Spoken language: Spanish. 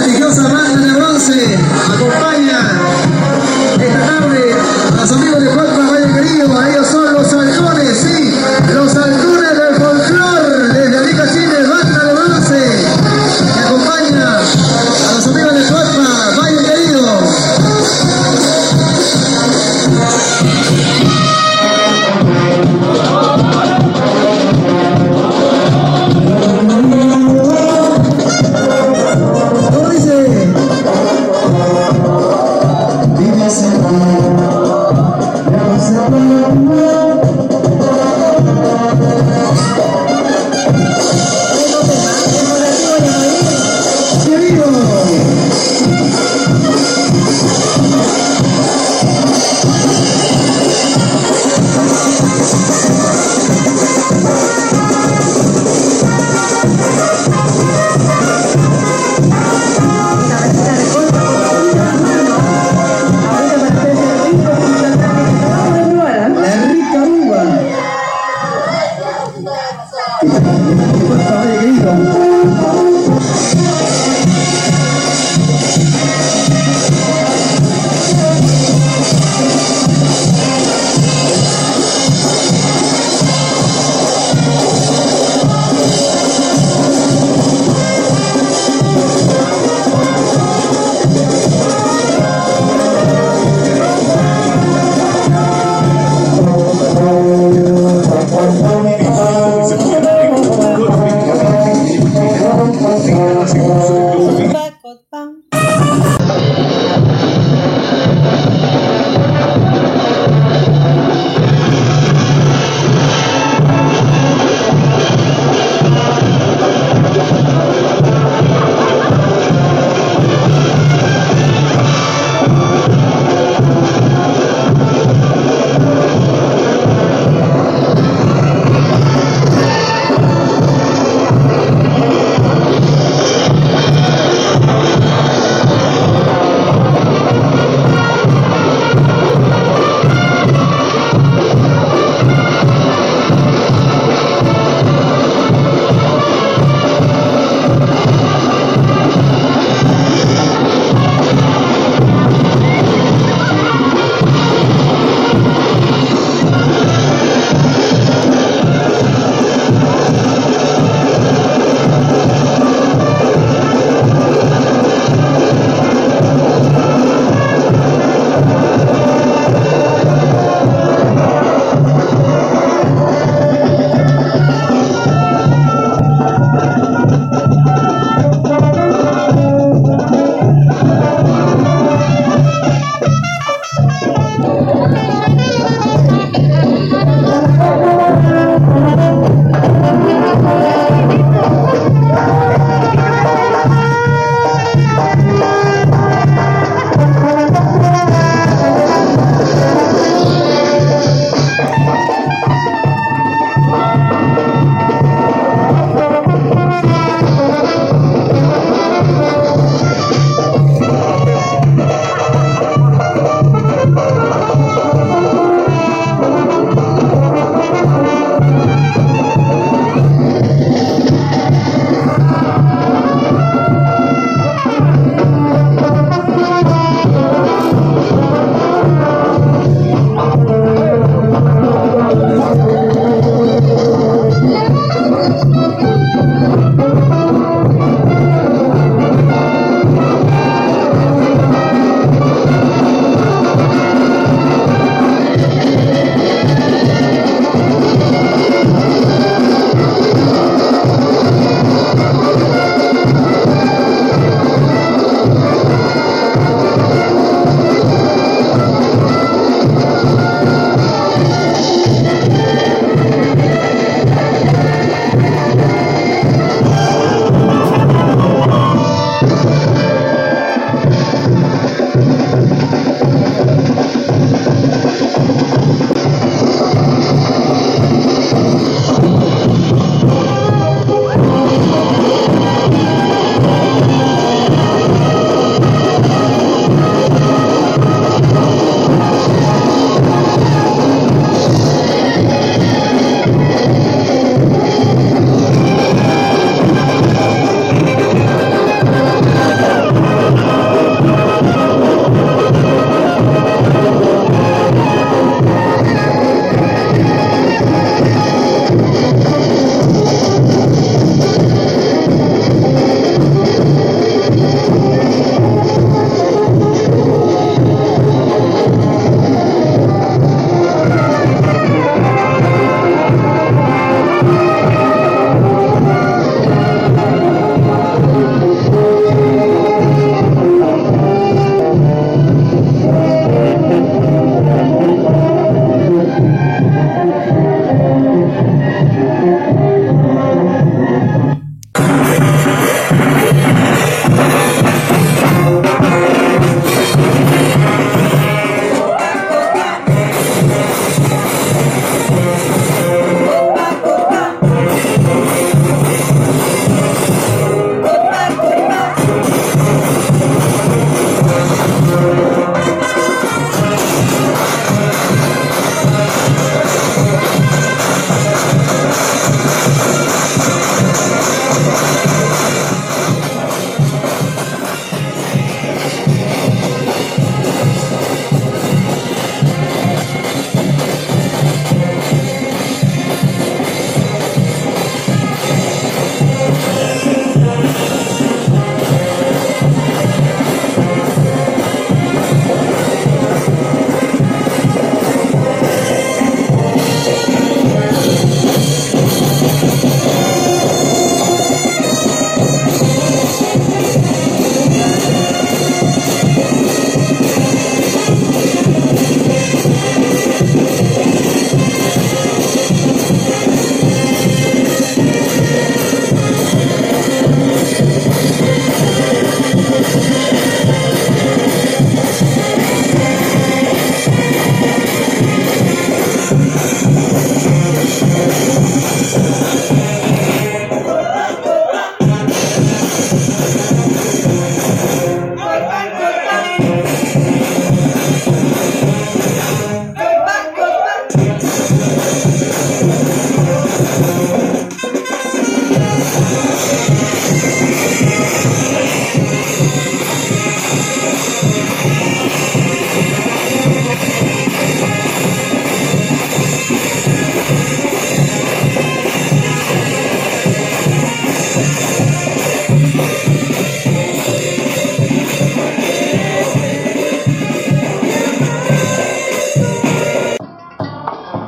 prestigiosa banda de bronce